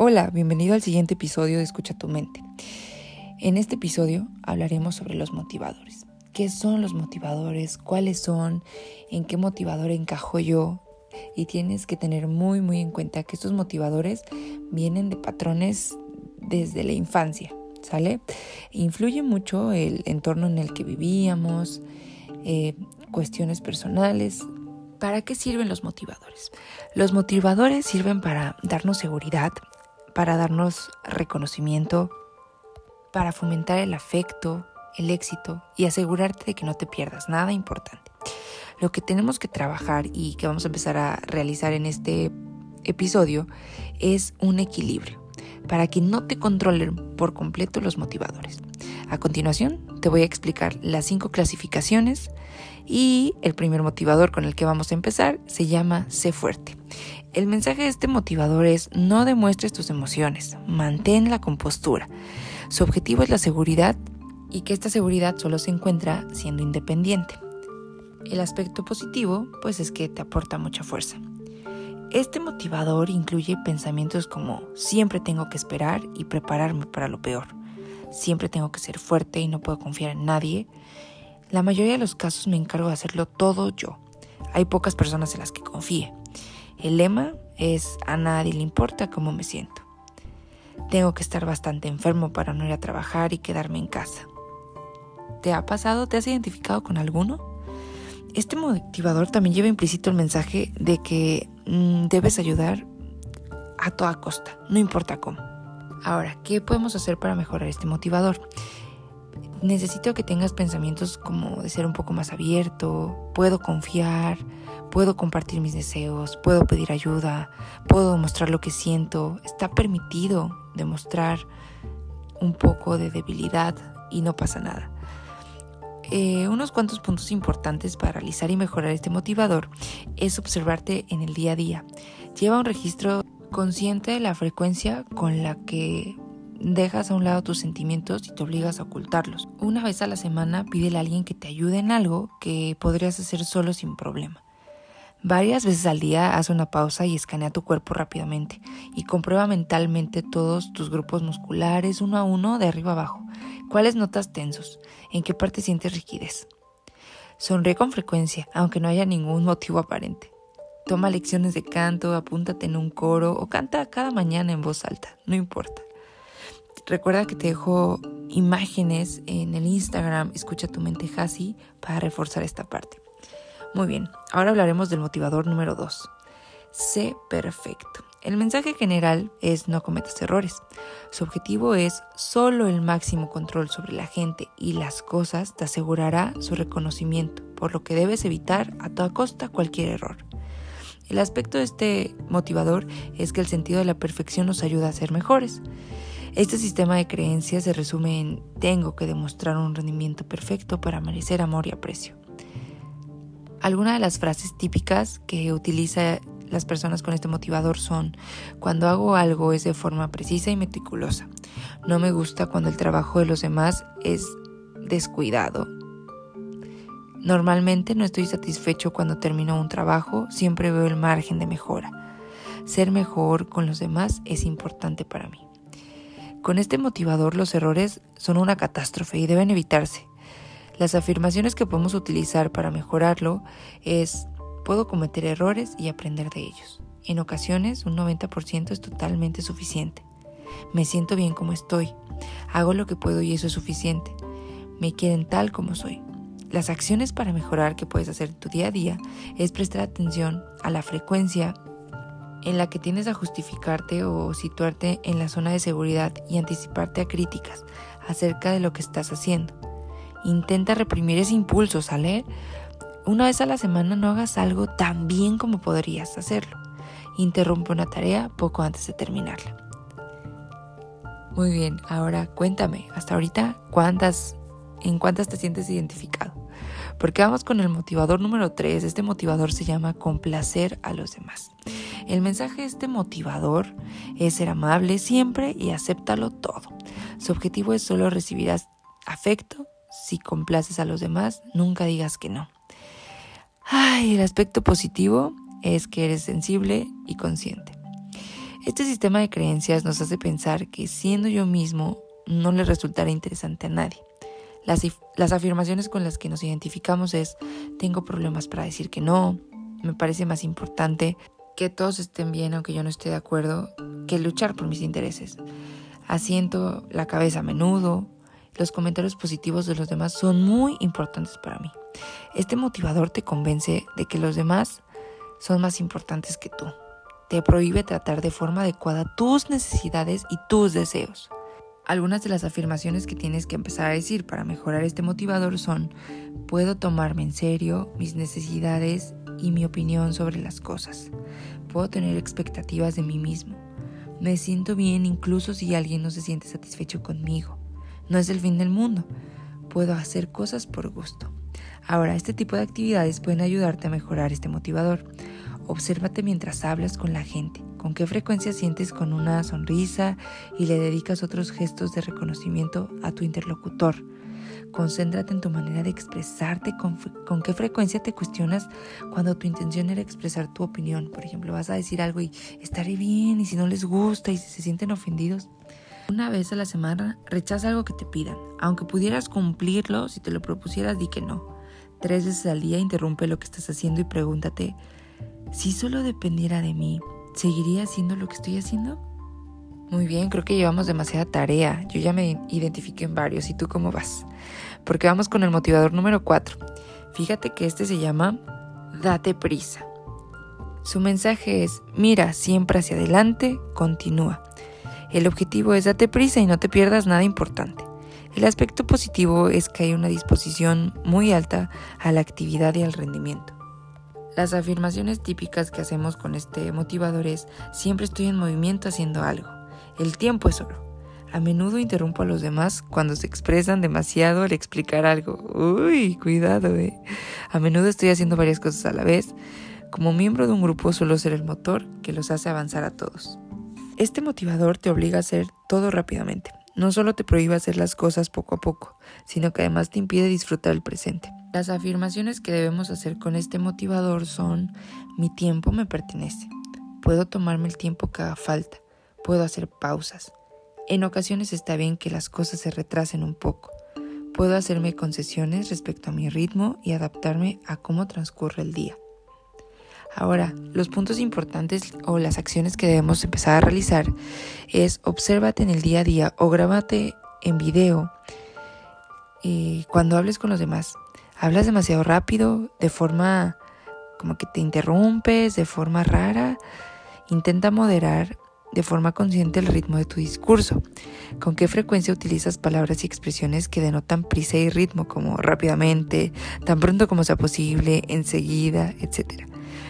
Hola, bienvenido al siguiente episodio de Escucha tu mente. En este episodio hablaremos sobre los motivadores. ¿Qué son los motivadores? ¿Cuáles son? ¿En qué motivador encajo yo? Y tienes que tener muy muy en cuenta que estos motivadores vienen de patrones desde la infancia, ¿sale? Influye mucho el entorno en el que vivíamos, eh, cuestiones personales, ¿Para qué sirven los motivadores? Los motivadores sirven para darnos seguridad, para darnos reconocimiento, para fomentar el afecto, el éxito y asegurarte de que no te pierdas nada importante. Lo que tenemos que trabajar y que vamos a empezar a realizar en este episodio es un equilibrio para que no te controlen por completo los motivadores. A continuación te voy a explicar las cinco clasificaciones y el primer motivador con el que vamos a empezar se llama Sé fuerte. El mensaje de este motivador es no demuestres tus emociones, mantén la compostura. Su objetivo es la seguridad y que esta seguridad solo se encuentra siendo independiente. El aspecto positivo pues es que te aporta mucha fuerza. Este motivador incluye pensamientos como siempre tengo que esperar y prepararme para lo peor. Siempre tengo que ser fuerte y no puedo confiar en nadie. La mayoría de los casos me encargo de hacerlo todo yo. Hay pocas personas en las que confíe. El lema es a nadie le importa cómo me siento. Tengo que estar bastante enfermo para no ir a trabajar y quedarme en casa. ¿Te ha pasado? ¿Te has identificado con alguno? Este motivador también lleva implícito el mensaje de que mm, debes ayudar a toda costa, no importa cómo. Ahora, ¿qué podemos hacer para mejorar este motivador? Necesito que tengas pensamientos como de ser un poco más abierto, puedo confiar, puedo compartir mis deseos, puedo pedir ayuda, puedo mostrar lo que siento, está permitido demostrar un poco de debilidad y no pasa nada. Eh, unos cuantos puntos importantes para realizar y mejorar este motivador es observarte en el día a día. Lleva un registro consciente de la frecuencia con la que dejas a un lado tus sentimientos y te obligas a ocultarlos. Una vez a la semana pídele a alguien que te ayude en algo que podrías hacer solo sin problema. Varias veces al día haz una pausa y escanea tu cuerpo rápidamente y comprueba mentalmente todos tus grupos musculares uno a uno de arriba abajo. ¿Cuáles notas tensos? ¿En qué parte sientes rigidez? Sonríe con frecuencia, aunque no haya ningún motivo aparente. Toma lecciones de canto, apúntate en un coro o canta cada mañana en voz alta, no importa. Recuerda que te dejo imágenes en el Instagram Escucha tu mente Hasi para reforzar esta parte. Muy bien, ahora hablaremos del motivador número 2. Sé perfecto. El mensaje general es no cometas errores. Su objetivo es solo el máximo control sobre la gente y las cosas te asegurará su reconocimiento, por lo que debes evitar a toda costa cualquier error. El aspecto de este motivador es que el sentido de la perfección nos ayuda a ser mejores. Este sistema de creencias se resume en tengo que demostrar un rendimiento perfecto para merecer amor y aprecio. Algunas de las frases típicas que utiliza las personas con este motivador son cuando hago algo es de forma precisa y meticulosa. No me gusta cuando el trabajo de los demás es descuidado. Normalmente no estoy satisfecho cuando termino un trabajo, siempre veo el margen de mejora. Ser mejor con los demás es importante para mí. Con este motivador los errores son una catástrofe y deben evitarse. Las afirmaciones que podemos utilizar para mejorarlo es puedo cometer errores y aprender de ellos. En ocasiones un 90% es totalmente suficiente. Me siento bien como estoy. Hago lo que puedo y eso es suficiente. Me quieren tal como soy. Las acciones para mejorar que puedes hacer tu día a día es prestar atención a la frecuencia en la que tienes a justificarte o situarte en la zona de seguridad y anticiparte a críticas acerca de lo que estás haciendo. Intenta reprimir ese impulso, ¿sale? Una vez a la semana no hagas algo tan bien como podrías hacerlo. Interrumpe una tarea poco antes de terminarla. Muy bien, ahora cuéntame, hasta ahorita, ¿cuántas, ¿en cuántas te sientes identificado? Porque vamos con el motivador número 3. Este motivador se llama complacer a los demás. El mensaje este motivador es ser amable siempre y acéptalo todo. Su objetivo es solo recibir afecto. Si complaces a los demás, nunca digas que no. Ay, el aspecto positivo es que eres sensible y consciente. Este sistema de creencias nos hace pensar que siendo yo mismo no le resultará interesante a nadie. Las, las, afirmaciones con las que nos identificamos es, tengo problemas para decir que no, me parece más importante que todos estén bien aunque yo no esté de acuerdo, que luchar por mis intereses. Asiento la cabeza a menudo, los comentarios positivos de los demás son muy importantes para mí. Este motivador te convence de que los demás son más importantes que tú. Te prohíbe tratar de forma adecuada tus necesidades y tus deseos. Algunas de las afirmaciones que tienes que empezar a decir para mejorar este motivador son, puedo tomarme en serio mis necesidades y mi opinión sobre las cosas. Puedo tener expectativas de mí mismo. Me siento bien incluso si alguien no se siente satisfecho conmigo. No es el fin del mundo. Puedo hacer cosas por gusto. Ahora, este tipo de actividades pueden ayudarte a mejorar este motivador. Obsérvate mientras hablas con la gente, con qué frecuencia sientes con una sonrisa y le dedicas otros gestos de reconocimiento a tu interlocutor. Concéntrate en tu manera de expresarte, con, qué frecuencia te cuestionas cuando tu intención era expresar tu opinión. Por ejemplo, vas a decir algo y estaré bien y si no les gusta y si se sienten ofendidos. Una vez a la semana rechaza algo que te pidan. Aunque pudieras cumplirlo, si te lo propusieras, di que no. Tres veces al día interrumpe lo que estás haciendo y pregúntate, si solo dependiera de mí, ¿seguiría haciendo lo que estoy haciendo? Muy bien, creo que llevamos demasiada tarea. Yo ya me identifiqué en varios. ¿Y tú cómo vas? Porque vamos con el motivador número 4. Fíjate que este se llama Date prisa. Su mensaje es, mira siempre hacia adelante, continúa. El objetivo es date prisa y no te pierdas nada importante. El aspecto positivo es que hay una disposición muy alta a la actividad y al rendimiento. Las afirmaciones típicas que hacemos con este motivador es siempre estoy en movimiento haciendo algo. El tiempo es oro. A menudo interrumpo a los demás cuando se expresan demasiado al explicar algo. Uy, cuidado, eh. A menudo estoy haciendo varias cosas a la vez. Como miembro de un grupo suelo ser el motor que los hace avanzar a todos. Este motivador te obliga a hacer todo rápidamente. No solo te prohíbe hacer las cosas poco a poco, sino que además te impide disfrutar el presente. Las afirmaciones que debemos hacer con este motivador son mi tiempo me pertenece. Puedo tomarme el tiempo que haga falta. Puedo hacer pausas. En ocasiones está bien que las cosas se retrasen un poco. Puedo hacerme concesiones respecto a mi ritmo y adaptarme a cómo transcurre el día. Ahora, los puntos importantes o las acciones que debemos empezar a realizar es obsérvate en el día a día o grábate en video y cuando hables con los demás. Hablas demasiado rápido, de forma como que te interrumpes, de forma rara. Intenta moderar de forma consciente el ritmo de tu discurso. ¿Con qué frecuencia utilizas palabras y expresiones que denotan prisa y ritmo, como rápidamente, tan pronto como sea posible, enseguida, etcétera?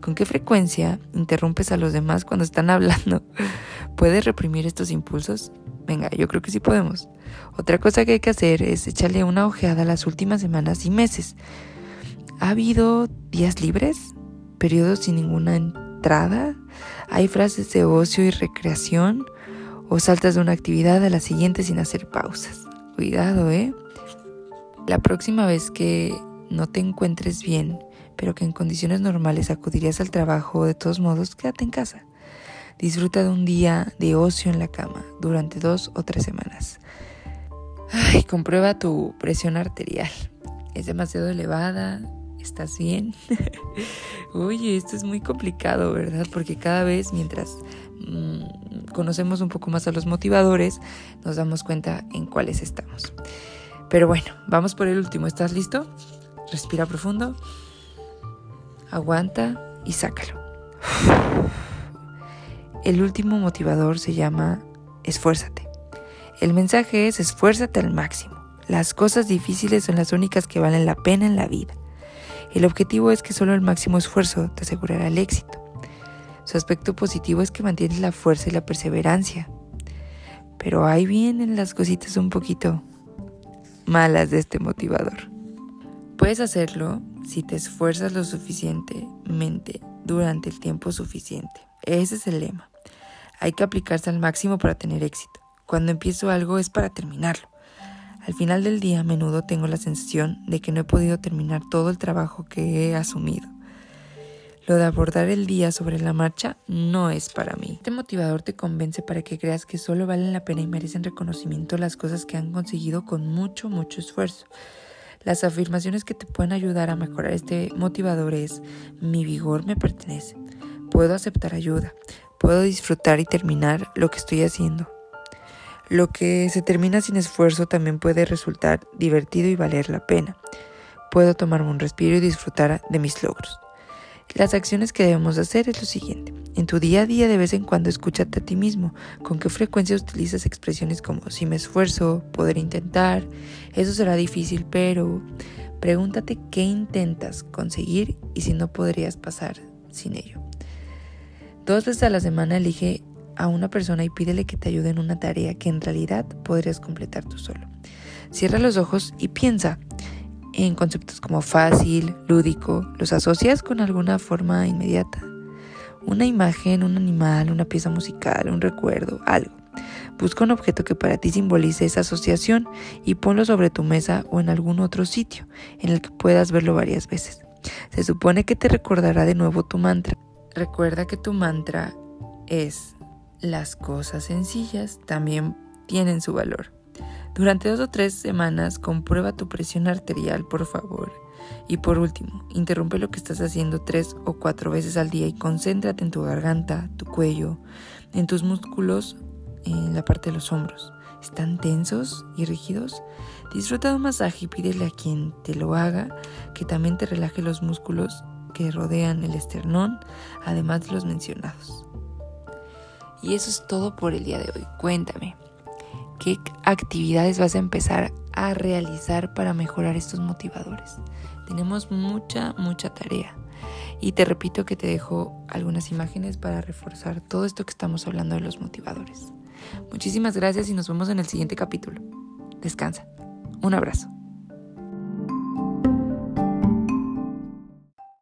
¿Con qué frecuencia interrumpes a los demás cuando están hablando? ¿Puedes reprimir estos impulsos? Venga, yo creo que sí podemos. Otra cosa que hay que hacer es echarle una ojeada a las últimas semanas y meses. ¿Ha habido días libres? ¿Periodos sin ninguna entrada? ¿Hay frases de ocio y recreación? ¿O saltas de una actividad a la siguiente sin hacer pausas? Cuidado, ¿eh? La próxima vez que no te encuentres bien, pero que en condiciones normales acudirías al trabajo, de todos modos, quédate en casa. Disfruta de un día de ocio en la cama durante dos o tres semanas. Ay, comprueba tu presión arterial. Es demasiado elevada. ¿Estás bien? Oye, esto es muy complicado, ¿verdad? Porque cada vez mientras mmm, conocemos un poco más a los motivadores, nos damos cuenta en cuáles estamos. Pero bueno, vamos por el último. ¿Estás listo? Respira profundo aguanta y sácalo. El último motivador se llama esfuérzate. El mensaje es esfuérzate al máximo. Las cosas difíciles son las únicas que valen la pena en la vida. El objetivo es que solo el máximo esfuerzo te asegurará el éxito. Su aspecto positivo es que mantienes la fuerza y la perseverancia. Pero ahí vienen las cositas un poquito malas de este motivador. Puedes hacerlo si te esfuerzas lo suficientemente durante el tiempo suficiente. Ese es el lema. Hay que aplicarse al máximo para tener éxito. Cuando empiezo algo es para terminarlo. Al final del día a menudo tengo la sensación de que no he podido terminar todo el trabajo que he asumido. Lo de abordar el día sobre la marcha no es para mí. Este motivador te convence para que creas que solo valen la pena y merecen reconocimiento las cosas que han conseguido con mucho, mucho esfuerzo. Las afirmaciones que te pueden ayudar a mejorar este motivador es mi vigor me pertenece, puedo aceptar ayuda, puedo disfrutar y terminar lo que estoy haciendo. Lo que se termina sin esfuerzo también puede resultar divertido y valer la pena. Puedo tomarme un respiro y disfrutar de mis logros. Las acciones que debemos hacer es lo siguiente. En tu día a día de vez en cuando escúchate a ti mismo. ¿Con qué frecuencia utilizas expresiones como si me esfuerzo, poder intentar? Eso será difícil, pero pregúntate qué intentas conseguir y si no podrías pasar sin ello. Dos veces a la semana elige a una persona y pídele que te ayude en una tarea que en realidad podrías completar tú solo. Cierra los ojos y piensa, en conceptos como fácil, lúdico, los asocias con alguna forma inmediata. Una imagen, un animal, una pieza musical, un recuerdo, algo. Busca un objeto que para ti simbolice esa asociación y ponlo sobre tu mesa o en algún otro sitio en el que puedas verlo varias veces. Se supone que te recordará de nuevo tu mantra. Recuerda que tu mantra es las cosas sencillas también tienen su valor. Durante dos o tres semanas comprueba tu presión arterial, por favor. Y por último, interrumpe lo que estás haciendo tres o cuatro veces al día y concéntrate en tu garganta, tu cuello, en tus músculos, en la parte de los hombros. ¿Están tensos y rígidos? Disfruta de un masaje y pídele a quien te lo haga que también te relaje los músculos que rodean el esternón, además de los mencionados. Y eso es todo por el día de hoy. Cuéntame, qué actividades vas a empezar a realizar para mejorar estos motivadores. Tenemos mucha, mucha tarea. Y te repito que te dejo algunas imágenes para reforzar todo esto que estamos hablando de los motivadores. Muchísimas gracias y nos vemos en el siguiente capítulo. Descansa. Un abrazo.